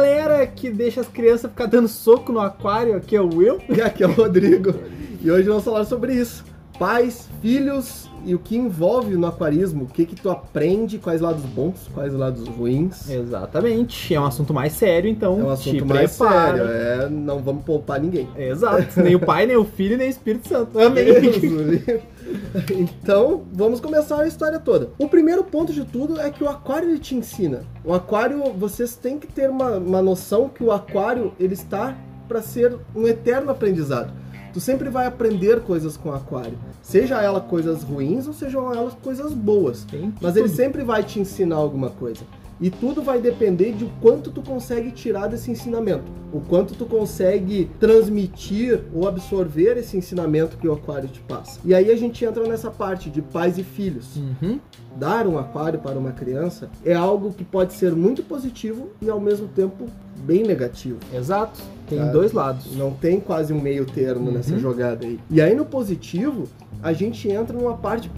galera que deixa as crianças ficar dando soco no aquário, aqui é o Will. E aqui é o Rodrigo. E hoje vamos falar sobre isso. Pais, filhos e o que envolve no aquarismo. O que que tu aprende, quais lados bons, quais lados ruins. Exatamente. É um assunto mais sério, então É um assunto mais prepara. sério. É, não vamos poupar ninguém. Exato. Nem o pai, nem o filho, nem o Espírito Santo. Amém. Então, vamos começar a história toda. O primeiro ponto de tudo é que o aquário ele te ensina. O aquário, vocês têm que ter uma, uma noção que o aquário ele está para ser um eterno aprendizado. Tu sempre vai aprender coisas com o aquário. Seja ela coisas ruins ou sejam elas coisas boas. Mas ele sempre vai te ensinar alguma coisa. E tudo vai depender de o quanto tu consegue tirar desse ensinamento. O quanto tu consegue transmitir ou absorver esse ensinamento que o aquário te passa. E aí a gente entra nessa parte de pais e filhos. Uhum. Dar um aquário para uma criança é algo que pode ser muito positivo e ao mesmo tempo bem negativo. Exato. Tem dois lados. Não tem quase um meio termo nessa Uhum. jogada aí. E aí no positivo, a gente entra numa parte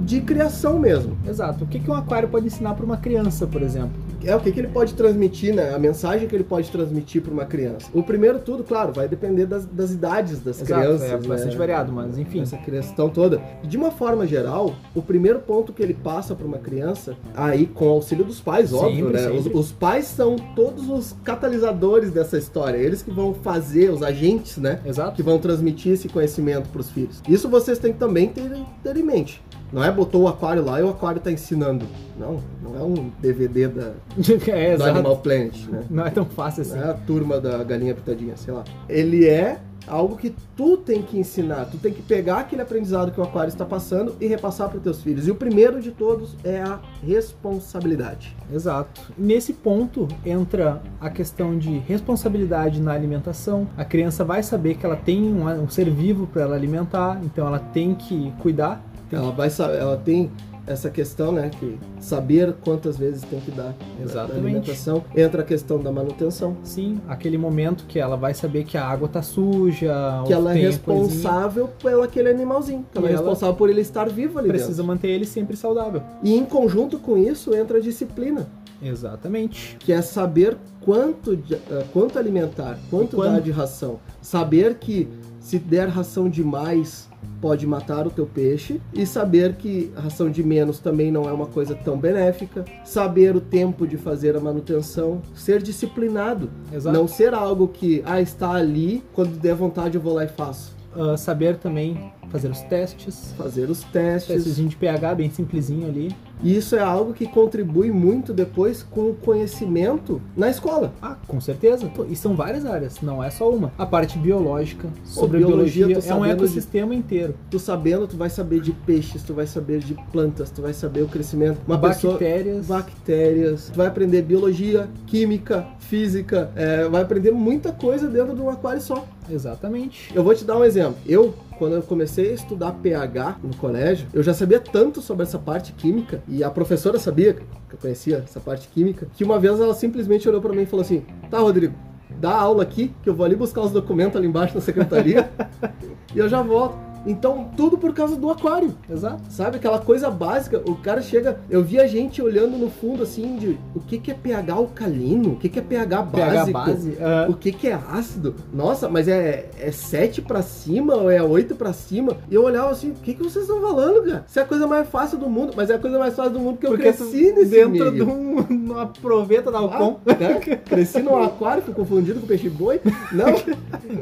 de criação mesmo. Exato. O que, que um aquário pode ensinar para uma criança, por exemplo? É o que, que ele pode transmitir, né? A mensagem que ele pode transmitir para uma criança. O primeiro tudo, claro, vai depender das, das idades das Exato. crianças. é bastante né? variado, mas enfim. Essa questão toda. De uma forma geral, o primeiro ponto que ele passa para uma criança, aí com o auxílio dos pais, óbvio, Sempre, né? Os, sempre. os pais são todos os catalisadores dessa história. Eles que vão fazer, os agentes, né? Exato. que vão transmitir esse conhecimento para os filhos. Isso vocês têm que também ter, ter em mente. Não é botou o aquário lá e o aquário tá ensinando. Não, não é um DVD da, é, do. Animal Planet, né? Não é tão fácil assim. Não é a turma da galinha pitadinha, sei lá. Ele é algo que tu tem que ensinar. Tu tem que pegar aquele aprendizado que o aquário está passando e repassar para teus filhos. E o primeiro de todos é a responsabilidade. Exato. Nesse ponto entra a questão de responsabilidade na alimentação. A criança vai saber que ela tem um, um ser vivo para ela alimentar, então ela tem que cuidar. Ela vai ela tem essa questão, né, que saber quantas vezes tem que dar da- da Exatamente. alimentação. Entra a questão da manutenção. Sim, aquele momento que ela vai saber que a água tá suja, que ela é responsável pelo aquele animalzinho. Que ela é responsável por ele estar vivo ali precisa dentro. manter ele sempre saudável. E em conjunto com isso entra a disciplina, Exatamente. que é saber quanto, eh, quanto alimentar, quanto dar de ração. Saber que se der ração demais pode matar o teu peixe e saber que ração de menos também não é uma coisa tão benéfica. Saber o tempo de fazer a manutenção, ser disciplinado, Exato. não ser algo que ah está ali, quando der vontade eu vou lá e faço. Ah, saber também fazer os testes. Fazer os testes. Testezinho de pH bem simplesinho ali. E isso é algo que contribui muito depois com o conhecimento na escola. Ah, com certeza. Pô, E são várias áreas, não é só uma. A parte biológica, sobre biologia, biologia, tô é um sabendo de- ecossistema inteiro. Tu sabendo, tu vai saber de peixes, tu vai saber de plantas, tu vai saber o crescimento. Uma pessoa Bactérias. bactérias, tu vai aprender biologia, química, física, é, vai aprender muita coisa dentro de um aquário só. Exatamente. Eu vou te dar um exemplo. Eu, quando eu comecei a estudar pH no colégio, eu já sabia tanto sobre essa parte química, e a professora sabia que eu conhecia essa parte química, que uma vez ela simplesmente olhou pra mim e falou assim: Tá, Rodrigo, dá aula aqui, que eu vou ali buscar os documentos ali embaixo na secretaria, e eu já volto. Então, tudo por causa do aquário. Exato. Sabe, aquela coisa básica, o cara chega. Eu vi a gente olhando no fundo assim de o que, que é pH alcalino, o que, que é pH pH básico. base. ah, O que, que é ácido? Nossa, mas é, é 7 pra cima ou é 8 pra cima? E eu olhava assim, o que, que vocês estão falando, cara? Isso é a coisa mais fácil do mundo, mas é a coisa mais fácil do mundo porque eu porque cresci nesse dentro meio. de um, uma proveta da Alcon. Ah, né? Cresci num aquário, fui confundido com peixe boi. Não,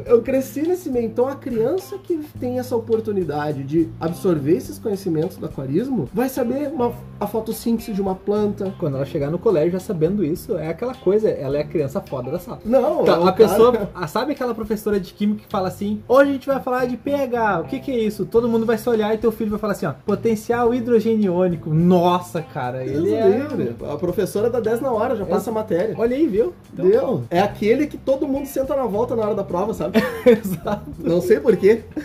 eu cresci nesse meio. Então a criança que tem essa oportunidade de absorver esses conhecimentos do aquarismo vai saber uma- a fotossíntese de uma planta. Quando ela chegar no colégio já sabendo isso, é aquela coisa, ela é a criança foda da sala. Não, Tá, o a pessoa, sabe aquela professora de química que fala assim: hoje a gente vai falar de pH, o que, que é isso? Todo mundo vai se olhar e teu filho vai falar assim: ó, potencial hidrogeniônico. Nossa, cara, Deus ele é. livre. A professora dá 10 na hora, já passa a matéria. Olha aí, viu? Então, Deu. É aquele que todo mundo senta na volta na hora da prova, sabe? Exato. Não sei porquê.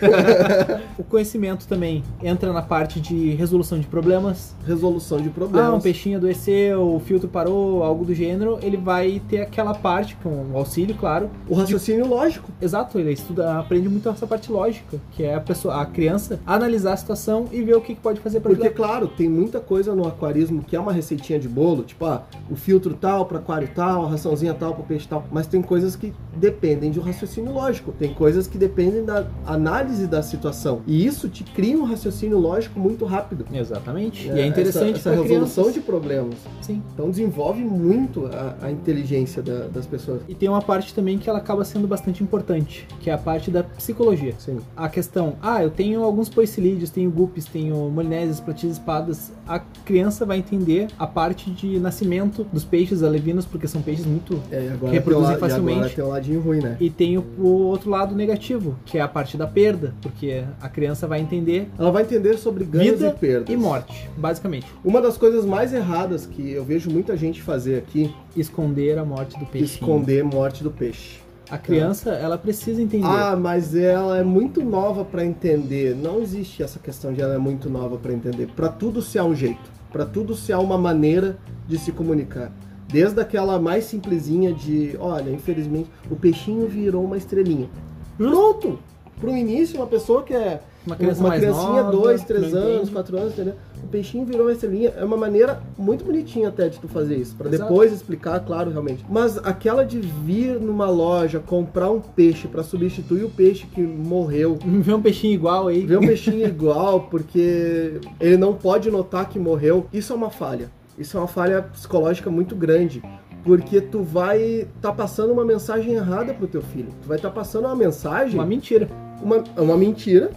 o conhecimento também entra na parte de resolução de problemas. Resolução de problemas. Ah, um peixinho adoeceu, o filtro parou, algo do gênero. Ele vai ter aquela parte, com auxílio, claro. O raciocínio de... lógico. Exato, ele estuda, aprende muito essa parte lógica, que é a pessoa, a criança analisar a situação e ver o que pode fazer para Porque, ajudar. claro, tem muita coisa no aquarismo que é uma receitinha de bolo, tipo, ah, o filtro tal para aquário tal, a raçãozinha tal para peixe tal. Mas tem coisas que dependem de um raciocínio lógico. Tem coisas que dependem da análise da situação. E isso te cria um raciocínio lógico muito rápido. Exatamente. É, e é interessante essa, essa resolução crianças. de problemas. Sim. Então desenvolve muito a, a inteligência da, das pessoas. E tem uma parte também que ela acaba sendo bastante importante, que é a parte da psicologia. Sim. A questão, ah, eu tenho alguns poecilídeos, tenho guppies, tenho molinésias, platis, espadas. A criança vai entender a parte de nascimento dos peixes alevinos, porque são peixes muito é, que reproduzem facilmente. E agora tem o ladinho ruim, né? E tem o, o outro lado negativo, que é a parte da perda, porque a criança vai entender. Ela vai entender sobre ganhos e perdas. E morte, basicamente. Uma das coisas mais erradas que eu vejo muita gente fazer aqui. Esconder a morte do peixe. Esconder a morte do peixe. A criança, ela precisa entender. Ah, mas ela é muito nova para entender. Não existe essa questão de ela é muito nova para entender. Para tudo se há um jeito. Para tudo se há uma maneira de se comunicar. Desde aquela mais simplesinha de, olha, infelizmente, o peixinho virou uma estrelinha. Pronto! Pro início, uma pessoa que é uma, criança uma criancinha, nova, dois, três anos, quatro anos, entendeu? O peixinho virou uma estrelinha. É uma maneira muito bonitinha até de tu fazer isso. para depois explicar, claro, realmente. Mas aquela de vir numa loja, comprar um peixe para substituir o peixe que morreu. Ver um peixinho igual aí. Ver um peixinho igual, porque ele não pode notar que morreu. Isso é uma falha. Isso é uma falha psicológica muito grande porque tu vai tá passando uma mensagem errada pro teu filho. Tu vai estar tá passando uma mensagem. Uma mentira. Uma, uma mentira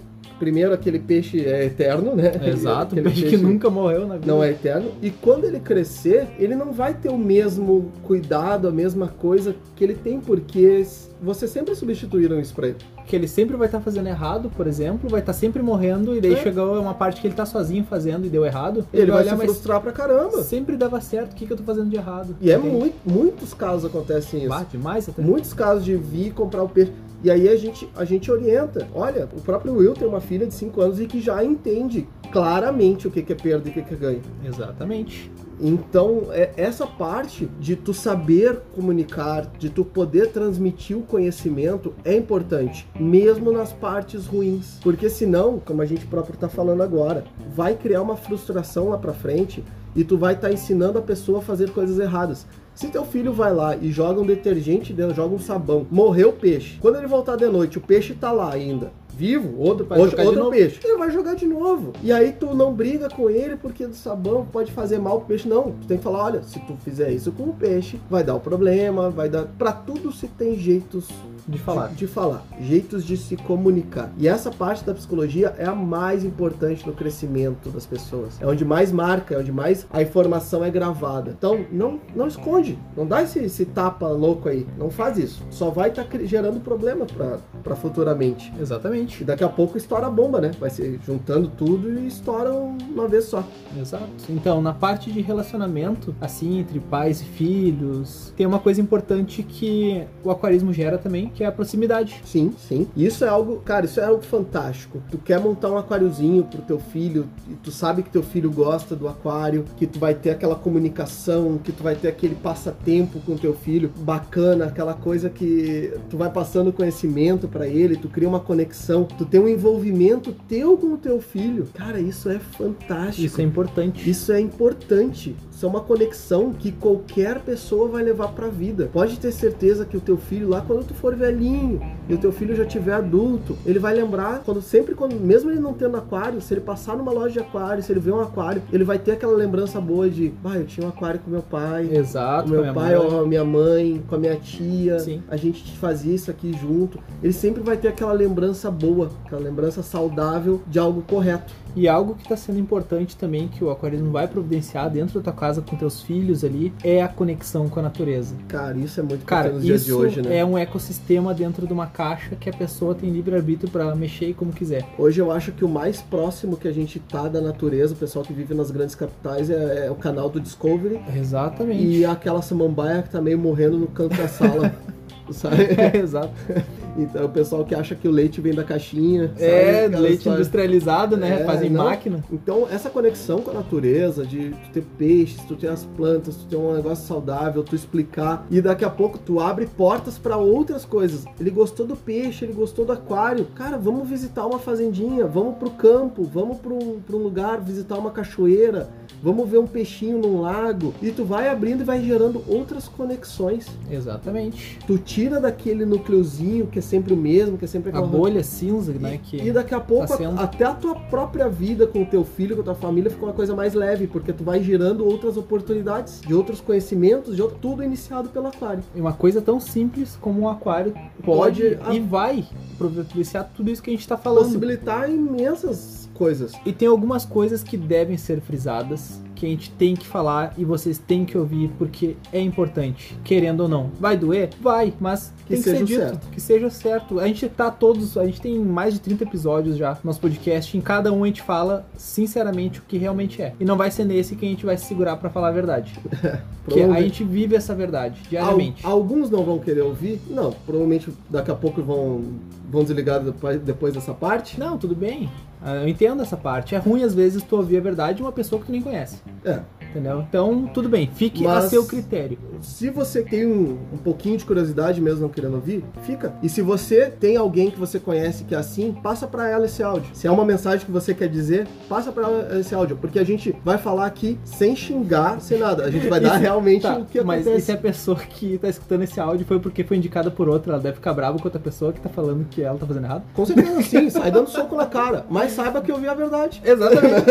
primeiro aquele peixe é eterno, né? Exato, aquele peixe, peixe, que nunca morreu na vida. Não é eterno. E quando ele crescer, ele não vai ter o mesmo cuidado, a mesma coisa que ele tem, porque você sempre substituíram isso pra ele. Que ele sempre vai estar tá fazendo errado, por exemplo, vai estar tá sempre morrendo, e daí é. chegou uma parte que ele tá sozinho fazendo e deu errado. Ele, ele vai, vai se frustrar pra caramba. Sempre dava certo, o que, que eu tô fazendo de errado? E é muito, muitos casos acontecem isso. Bate demais até. Muitos casos de vir comprar o peixe. E aí a gente, a gente orienta. Olha, o próprio Will tem uma filha de 5 anos e que já entende claramente o que é perda e o que é ganho. Exatamente. Então, é essa parte de tu saber comunicar, de tu poder transmitir o conhecimento é importante, mesmo nas partes ruins. Porque senão, como a gente próprio está falando agora, vai criar uma frustração lá para frente e tu vai estar tá ensinando a pessoa a fazer coisas erradas. Se teu filho vai lá e joga um detergente joga um sabão, morreu o peixe. Quando ele voltar de noite, o peixe tá lá ainda vivo, outro, outro, outro peixe. Ele vai jogar de novo. E aí tu não briga com ele porque do sabão pode fazer mal pro peixe. Não, tu tem que falar, olha, se tu fizer isso com o peixe, vai dar o um problema, vai dar... Pra tudo se tem jeitos de falar. De, de, falar, jeitos de se comunicar. E essa parte da psicologia é a mais importante no crescimento das pessoas. É onde mais marca, é onde mais a informação é gravada. Então, não, não esconde, não dá esse, esse tapa louco aí, não faz isso. Só vai estar tá gerando problema para futuramente. Exatamente. E daqui a pouco estoura a bomba, né? Vai ser juntando tudo e estoura uma vez só. Exato. Então, na parte de relacionamento, assim, entre pais e filhos, tem uma coisa importante que o aquarismo gera também, que é a proximidade. Sim, sim. Isso é algo, cara, isso é algo fantástico. Tu quer montar um aquáriozinho pro teu filho, e tu sabe que teu filho gosta do aquário, que tu vai ter aquela comunicação, que tu vai ter aquele passatempo com teu filho bacana, aquela coisa que tu vai passando conhecimento para ele, tu cria uma conexão, tu tem um envolvimento teu com o teu filho. Cara, isso é fantástico. Isso é importante. Isso é importante. Isso é uma conexão que qualquer pessoa vai levar para a vida. Pode ter certeza que o teu filho lá quando tu for velhinho e o teu filho já tiver adulto, ele vai lembrar quando sempre quando mesmo ele não tendo aquário, se ele passar numa loja de aquário, se ele ver um aquário, ele vai ter aquela lembrança boa de, ah, eu tinha um aquário com meu pai. Exato. Com meu pai, ó, minha mãe, com a minha tia. Sim. A gente fazia isso aqui junto. Ele sempre vai ter aquela lembrança boa, aquela lembrança saudável de algo correto. E algo que está sendo importante também, que o aquarismo vai providenciar dentro da tua casa com teus filhos ali, é a conexão com a natureza. Cara, isso é muito Cara, nos dias de hoje, né? É um ecossistema dentro de uma caixa que a pessoa tem livre-arbítrio para mexer como quiser. Hoje eu acho que o mais próximo que a gente tá da natureza, o pessoal que vive nas grandes capitais, é, é o canal do Discovery. Exatamente. E aquela samambaia que tá meio morrendo no canto da sala. sabe? É, exato. Então, o pessoal que acha que o leite vem da caixinha. É? Aquela leite história. industrializado, né? É, Fazem não. máquina. Então, essa conexão com a natureza, de tu ter peixes, tu ter as plantas, tu ter um negócio saudável, tu explicar, e daqui a pouco tu abre portas pra outras coisas. Ele gostou do peixe, ele gostou do aquário. Cara, vamos visitar uma fazendinha, vamos pro campo, vamos pra um, pra um lugar visitar uma cachoeira, vamos ver um peixinho num lago. E tu vai abrindo e vai gerando outras conexões. Exatamente. Tu tira daquele núcleozinho que é sempre o mesmo, que é sempre A aquela bolha cinza, né? Que e daqui a pouco, tá sendo. até a tua própria vida com o teu filho, com a tua família, fica uma coisa mais leve, porque tu vai gerando outras oportunidades, de outros conhecimentos, de outro, tudo iniciado pelo aquário. E uma coisa tão simples como um aquário Pode- pode, e vai providenciar tudo isso que a gente tá falando. Possibilitar imensas coisas. E tem algumas coisas que devem ser frisadas, que a gente tem que falar e vocês têm que ouvir porque é importante, querendo ou não. Vai doer? Vai, mas Que que seja dito, certo. que seja certo. A gente tá todos, a gente tem mais de 30 episódios já no nosso podcast, em cada um a gente fala sinceramente o que realmente é. E não vai ser nesse que a gente vai se segurar pra falar a verdade. Porque a gente vive essa verdade diariamente. Al- alguns não vão querer ouvir? Não, provavelmente daqui a pouco vão, vão desligar depois dessa parte. Não, tudo bem. Ah, Eu entendo essa parte. É ruim às vezes tu ouvir a verdade de uma pessoa que tu nem conhece. É. Entendeu? Então, tudo bem. Fique Mas- a seu critério. Se você tem um, um pouquinho de curiosidade mesmo não querendo ouvir, fica. E se você tem alguém que você conhece que é assim, passa pra ela esse áudio. Se é uma mensagem que você quer dizer, passa pra ela esse áudio, porque a gente vai falar aqui sem xingar, sem nada. A gente vai dar realmente tá, o que mas acontece. e se a pessoa que tá escutando esse áudio foi porque foi indicada por outra, ela deve ficar brava com outra pessoa que tá falando que ela tá fazendo errado? Com certeza sim, sai dando soco na cara, mas saiba que eu vi a verdade. Exatamente.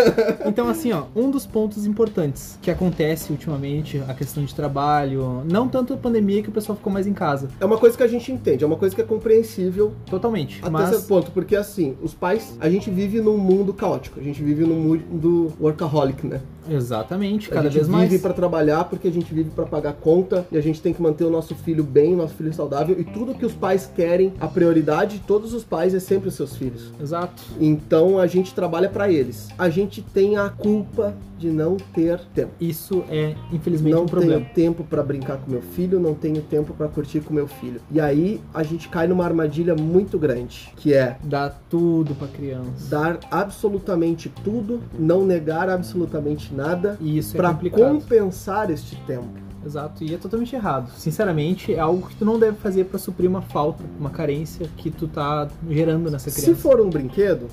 então, assim, ó, um dos pontos importantes que acontece ultimamente, a questão de trabalho, não tanto a pandemia que o pessoal ficou mais em casa, É uma coisa que a gente entende, é uma coisa que é compreensível totalmente. até mas certo ponto, porque assim, os pais, a gente vive num mundo caótico, a gente vive num mundo workaholic, né? Exatamente, a cada gente vez vive mais. pra trabalhar porque a gente vive pra pagar conta e a gente tem que manter o nosso filho bem, nosso filho saudável e tudo que os pais querem, a prioridade de todos os pais é sempre os seus filhos. Exato. Então a gente trabalha pra eles. A gente tem a culpa de não ter tempo. Isso é, infelizmente, Não um problema. tenho tempo pra brincar com meu filho, não tenho tempo pra curtir com meu filho. E aí a gente cai numa armadilha muito grande, que é Dá tudo pra criança. dar absolutamente tudo, não negar absolutamente nada E isso é pra complicado. compensar este tempo. Exato, e é totalmente errado. Sinceramente, é algo que tu não deve fazer pra suprir uma falta, uma carência que tu tá gerando nessa Se criança. for um brinquedo,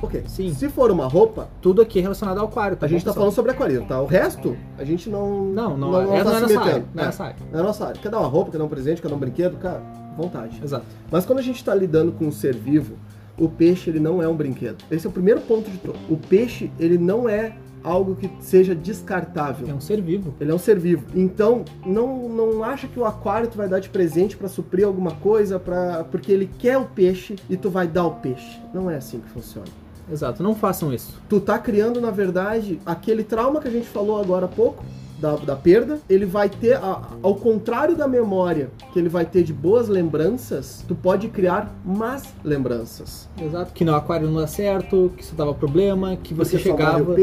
ok. Sim. Se for uma roupa, Tudo aqui é relacionado ao aquário, tá a gente tá falando sobre aquarismo, tá? O resto, a gente não. Não, não, não, é, tá não é se nossa área. Não é É, nossa área. não é nossa área. Quer dar uma roupa, quer dar um presente, quer dar um brinquedo, cara, vontade. Exato. Mas quando a gente tá lidando com um ser vivo, o peixe ele não é um brinquedo. Esse é o primeiro ponto de todo. O peixe ele não é algo que seja descartável. É um ser vivo. Ele é um ser vivo. Então, não, não acha que o aquário tu vai dar de presente pra suprir alguma coisa, para porque ele quer o peixe e tu vai dar o peixe. Não é assim que funciona. Exato, não façam isso. Tu tá criando, na verdade, aquele trauma que a gente falou agora há pouco, da, da perda, ele vai ter, a- ao contrário da memória que ele vai ter de boas lembranças, tu pode criar más lembranças. Exato, que no aquário não dá certo, que isso dava problema, que você Porque chegava,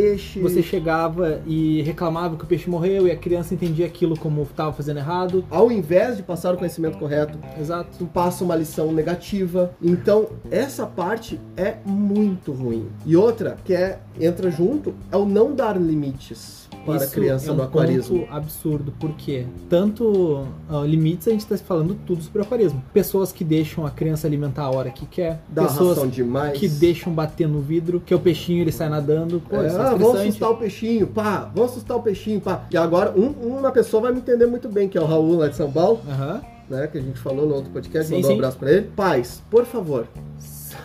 você chegava e reclamava que o peixe morreu e a criança entendia aquilo como tava fazendo errado. Ao invés de passar o conhecimento correto, Exato. tu passa uma lição negativa. Então, essa parte é muito ruim. E outra, que é entra junto, é o não dar limites para a Isso criança é um no aquarismo. ponto absurdo, porque tanto ah, limites a gente está falando tudo sobre aquarismo. Pessoas que deixam a criança alimentar a hora que quer, Dá pessoas demais. que deixam bater no vidro, que é o peixinho ele sai nadando. Pô, É, ah, vamos assustar o peixinho, pá, vamos assustar o peixinho, pá. E agora, um- uma pessoa vai me entender muito bem, que é o Raul lá de São Paulo, né, que a gente falou no outro podcast, Sim, mandou um abraço pra ele. Pais, por favor,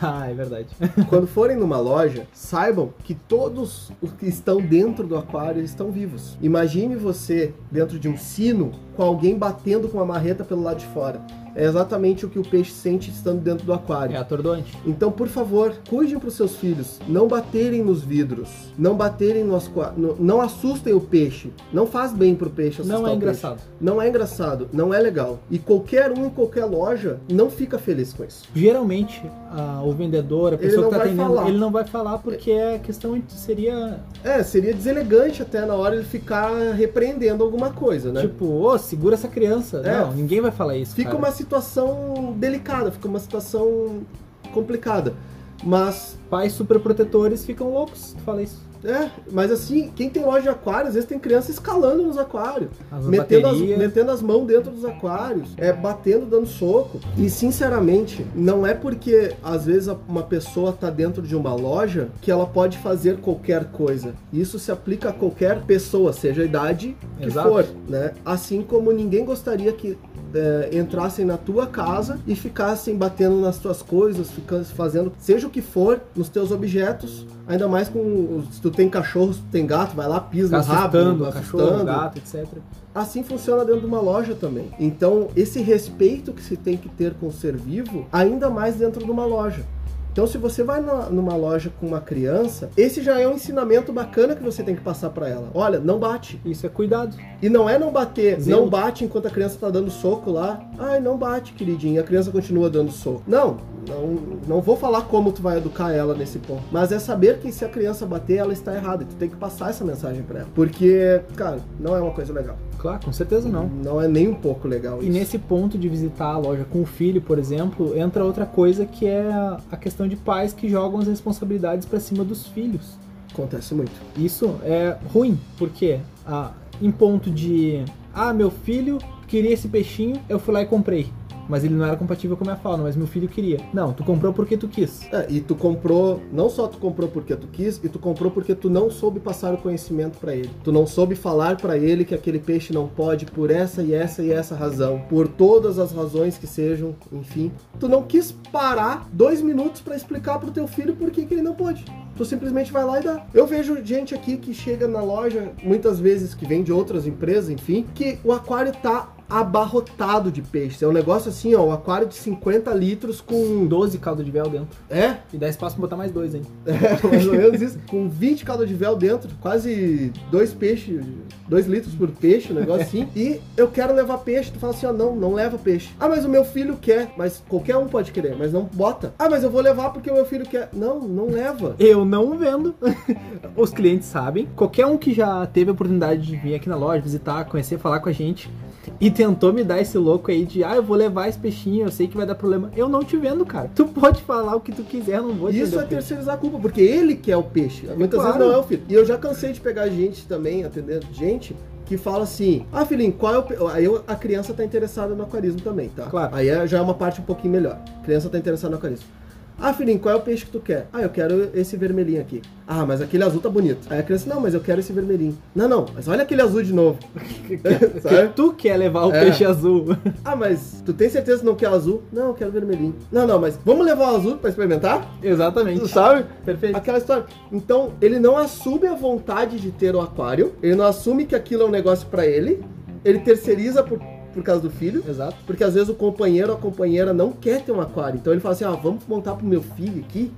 Ah, é verdade. quando forem numa loja, saibam que todos os que estão dentro do aquário estão vivos. Imagine você dentro de um sino com alguém batendo com uma marreta pelo lado de fora. É exatamente o que o peixe sente estando dentro do aquário. É atordoante. Então, por favor, cuidem para os seus filhos. Não baterem nos vidros. Não baterem no- Não assustem o peixe. Não faz bem pro peixe assustar Não é o engraçado. peixe. Não é engraçado. Não é legal. E qualquer um em qualquer loja não fica feliz com isso. Geralmente, ah, o vendedor, a pessoa que tá vai atendendo, falar. ele não vai falar porque a questão seria É, seria deselegante até na hora ele ficar repreendendo alguma coisa, né? tipo, ô, segura essa criança. É. Não, ninguém vai falar isso. Fica cara. uma situação delicada, fica uma situação complicada. Mas, Pais super protetores ficam loucos tu fala isso. É, mas assim, quem tem loja de aquário, às vezes tem criança escalando nos aquários. As Metendo as, metendo as mãos dentro dos aquários, é, batendo, dando soco. E sinceramente, não é porque às vezes uma pessoa tá dentro de uma loja que ela pode fazer qualquer coisa. Isso se aplica a qualquer pessoa, seja a idade que Exato. for, né? Assim como ninguém gostaria que é, entrassem na tua casa e ficassem batendo nas tuas coisas, ficando fazendo seja o que for nos teus objetos, ainda mais com se tu tem cachorro, se tu tem gato, vai lá pisa no rabo, assustando, cachorro, gato, etc. Assim funciona dentro de uma loja também. Então, esse respeito que se tem que ter com o ser vivo, ainda mais dentro de uma loja. Então, se você vai na- numa loja com uma criança, esse já é um ensinamento bacana que você tem que passar pra ela. Olha, não bate. Isso é cuidado. E não é não bater, não bate enquanto a criança tá dando soco lá. Ai, não bate, queridinho. A criança continua dando soco. Não, não, não vou falar como tu vai educar ela nesse ponto. Mas é saber que se a criança bater, ela está errada. E tu tem que passar essa mensagem pra ela. Porque, cara, não é uma coisa legal. Claro, com certeza não. Não é nem um pouco legal E isso. nesse ponto de visitar a loja com o filho, por exemplo, entra outra coisa que é a questão de pais que jogam as responsabilidades pra cima dos filhos. Acontece muito. Isso é ruim, porque ah, em ponto de ah, meu filho queria esse peixinho, eu fui lá e comprei. Mas ele não era compatível com a minha fauna, mas meu filho queria. Não, tu comprou porque tu quis. É, e tu comprou, não só tu comprou porque tu quis, e tu comprou porque tu não soube passar o conhecimento pra ele. Tu não soube falar pra ele que aquele peixe não pode por essa e essa e essa razão, por todas as razões que sejam, enfim. Tu não quis parar dois minutos pra explicar pro teu filho por que, que ele não pode. Tu simplesmente vai lá e dá. Eu vejo gente aqui que chega na loja, muitas vezes que vem de outras empresas, enfim, que o aquário tá abarrotado de peixes. É um negócio assim, ó, um aquário de 50 litros com 12 caldo de véu dentro. é, E dá espaço pra botar mais dois, hein? é, mais ou menos isso. Com 20 caldo de véu dentro, quase dois peixes, dois litros por peixe, um negócio assim. E eu quero levar peixe. Tu fala assim, ó, não, não leva peixe. Ah, mas o meu filho quer. Mas qualquer um pode querer, mas não bota. Ah, mas eu vou levar porque o meu filho quer. Não, não leva. Eu não vendo. Os clientes sabem. Qualquer um que já teve a oportunidade de vir aqui na loja, visitar, conhecer, falar com a gente e tentou me dar esse louco aí de, ah, eu vou levar esse peixinho, eu sei que vai dar problema. Eu não te vendo, cara. Tu pode falar o que tu quiser, não vou te Isso é terceirizar a culpa, porque ele quer o peixe. Muitas Claro. vezes não é o filho. E eu já cansei de pegar gente também, atendendo gente, que fala assim: Ah, filhinho, qual é o. pe-" Aí a criança tá interessada no aquarismo também, tá? Claro. Aí é- já é uma parte um pouquinho melhor. A criança tá interessada no aquarismo. Ah, filhinho, qual é o peixe que tu quer? Ah, eu quero esse vermelhinho aqui. Ah, mas aquele azul tá bonito. Aí a criança, não, mas eu quero esse vermelhinho. Não, não, mas olha aquele azul de novo. Sabe? Tu quer levar o É. peixe azul. Ah, mas tu tem certeza que não quer azul? Não, eu quero vermelhinho. Não, não, mas vamos levar o azul pra experimentar? Exatamente. Tu sabe? Perfeito. Aquela história. Então, ele não assume a vontade de ter o aquário, ele não assume que aquilo é um negócio pra ele, ele terceiriza por, por causa do filho, Exato. porque às vezes o companheiro ou a companheira não quer ter um aquário. Então ele fala assim: ah, vamos montar pro meu filho aqui.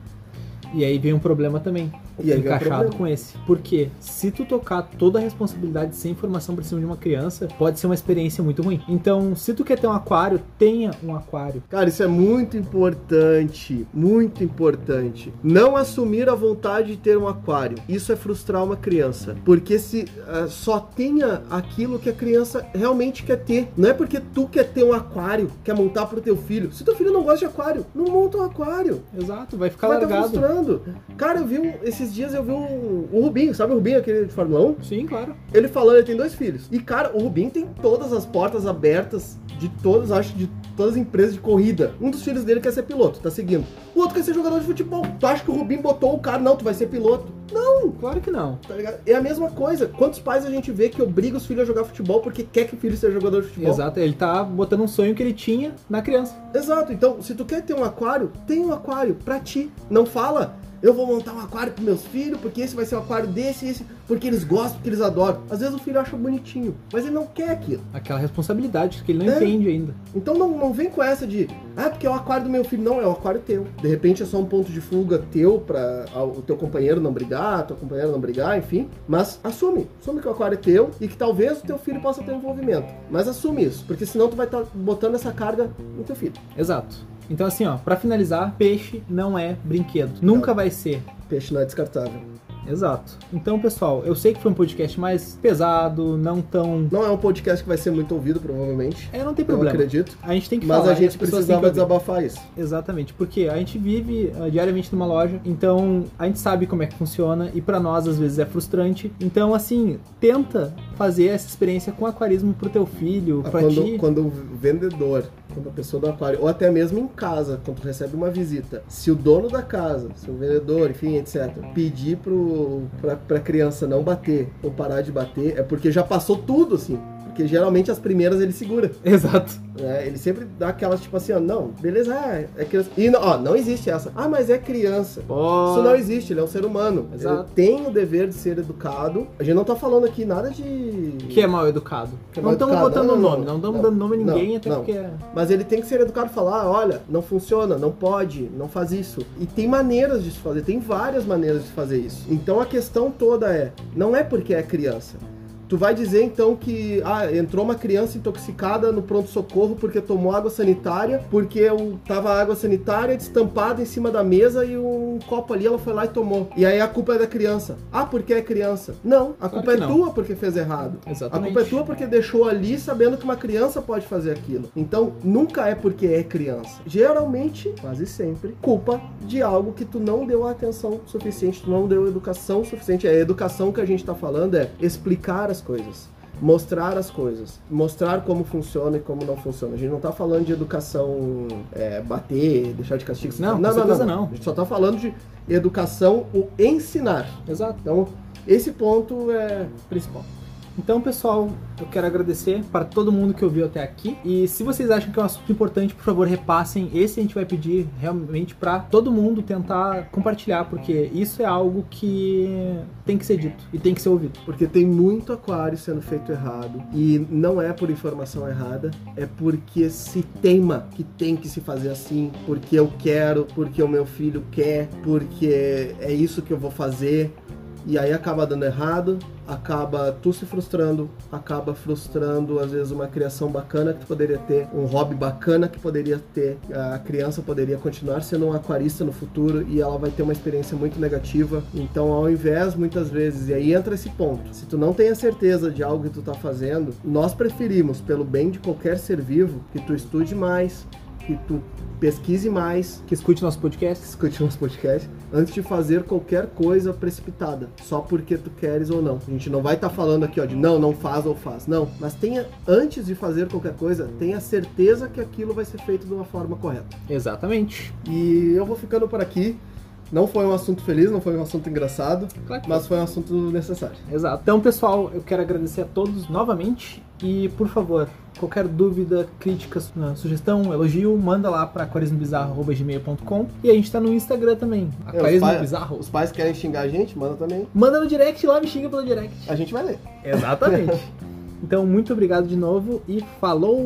E aí vem um problema também. E aí encaixado com esse. Porque se tu tocar toda a responsabilidade sem informação pra cima de uma criança, pode ser uma experiência muito ruim. Então, se tu quer ter um aquário, tenha um aquário. Cara, isso é muito importante, muito importante. Não assumir a vontade de ter um aquário. Isso é frustrar uma criança. Porque se ah, só tenha aquilo que a criança realmente quer ter. Não é porque tu quer ter um aquário, quer montar pro teu filho. Se teu filho não gosta de aquário, não monta um aquário. Exato, vai ficar Vai estar largado. frustrando. Cara, eu vi um, esses dias eu vi um, o Rubinho, sabe o Rubinho, aquele de Fórmula 1? Sim, claro. Ele falando, ele tem dois filhos. E, cara, o Rubinho tem todas as portas abertas de todas, acho, de todas as empresas de corrida. Um dos filhos dele quer ser piloto, tá seguindo. O outro quer ser jogador de futebol. Tu acha que o Rubinho botou o cara, não, tu vai ser piloto. Não, Claro que não. tá ligado? É a mesma coisa. Quantos pais a gente vê que obriga os filhos a jogar futebol porque quer que o filho seja jogador de futebol? Exato, ele tá botando um sonho que ele tinha na criança. Exato. Então, se tu quer ter um aquário, tem um aquário pra ti. Não fala, eu vou montar um aquário pros meus filhos, porque esse vai ser um aquário desse, esse, porque eles gostam, porque eles adoram. Às vezes o filho acha bonitinho, mas ele não quer aquilo. Aquela responsabilidade que ele não É. entende ainda. Então não, não vem com essa de, ah, porque é o aquário do meu filho. Não, é o aquário teu. De repente é só um ponto de fuga teu ah, o teu companheiro não brigar, tua companheira não brigar, enfim. Mas assume. Assume que o aquário é teu e que talvez o teu filho possa ter envolvimento. Mas assume isso, porque senão tu vai estar botando essa carga no teu filho. Exato. Então, assim, ó, pra finalizar, peixe não é brinquedo. Nunca vai ser. Peixe não é descartável. Exato. Então, pessoal, eu sei que foi um podcast mais pesado, não tão. Não é um podcast que vai ser muito ouvido, provavelmente. É, não tem Eu problema. acredito. A gente tem que Mas falar. a e gente precisava desabafar isso. Exatamente, porque a gente vive ah, diariamente numa loja, então a gente sabe como é que funciona e pra nós às vezes é frustrante. Então, assim, tenta fazer essa experiência com aquarismo pro teu filho, Ah, pra quando, ti. quando o vendedor, quando a pessoa do aquário, ou até mesmo em casa, quando tu recebe uma visita, se o dono da casa, se o vendedor, enfim, etc., pedir pro, pra, pra criança não bater ou parar de bater, é porque já passou tudo, assim. Porque geralmente as primeiras ele segura. Exato. né? Ele sempre dá aquelas tipo assim, ó, não, beleza, é, é criança. E não, ó, não existe essa. Ah, mas é criança. Isso não existe, ele é um ser humano. Exato. Ele tem o dever de ser educado. A gente não tá falando aqui nada de. Que é mal educado. É não mal estamos educado. botando Não, não, nome, não estamos não. dando nome a ninguém, Não, até não. porque. é- Mas ele tem que ser educado e falar, olha, não funciona, não pode, não faz isso. E tem maneiras de se fazer, tem várias maneiras de fazer isso. Então a questão toda é, não é porque é criança. Tu vai dizer então que ah, entrou uma criança intoxicada no pronto-socorro porque tomou água sanitária, porque eu tava água sanitária destampada em cima da mesa e um copo ali ela foi lá e tomou. E aí a culpa é da criança. Ah, porque é criança. Não, a culpa que é não. tua porque fez errado. Exatamente. A culpa é tua porque deixou ali sabendo que uma criança pode fazer aquilo. Então, nunca é porque é criança. Geralmente, quase sempre, culpa de algo que tu não deu atenção suficiente, tu não deu educação suficiente. A educação que a gente tá falando é explicar as coisas. Mostrar as coisas, mostrar como funciona e como não funciona. A gente não tá falando de educação é, bater, deixar de castigo. Não, não, não, não. não. A gente só tá falando de educação, o ensinar. Exato. Então, esse ponto é principal. Então, pessoal, eu quero agradecer para todo mundo que ouviu até aqui. E se vocês acham que é um assunto importante, por favor, repassem. Esse a gente vai pedir realmente para todo mundo tentar compartilhar, porque isso é algo que tem que ser dito e tem que ser ouvido. Porque tem muito aquário sendo feito errado. E não é por informação errada, é porque se teima que tem que se fazer assim, porque eu quero, porque o meu filho quer, porque é isso que eu vou fazer. E aí acaba dando errado, acaba tu se frustrando, acaba frustrando às vezes uma criação bacana que tu poderia ter, um hobby bacana que poderia ter, a criança poderia continuar sendo um aquarista no futuro e ela vai ter uma experiência muito negativa. Então, ao invés muitas vezes, e aí entra esse ponto, se tu não tem a certeza de algo que tu tá fazendo, nós preferimos pelo bem de qualquer ser vivo que tu estude mais, que tu pesquise mais, Que escute nosso podcast. escute uns podcasts, antes de fazer qualquer coisa precipitada, só porque tu queres ou não. A gente não vai estar falando aqui, ó, de não, não faz ou faz. Não, mas tenha, antes de fazer qualquer coisa, tenha certeza que aquilo vai ser feito de uma forma correta. Exatamente. E eu vou ficando por aqui. Não foi um assunto feliz, não foi um assunto engraçado, Claro que mas foi um assunto necessário. Exato. Então, pessoal, eu quero agradecer a todos novamente e, por favor, qualquer dúvida, crítica, su- sugestão, elogio, manda lá para aquarismobizarro.gmail.com e a gente tá no Instagram também, É, os, Aquarismo pai- Bizarro. os pais querem xingar a gente, manda também. Manda no direct lá, me xinga pelo direct. A gente vai ler. Exatamente. então, muito obrigado de novo e falou!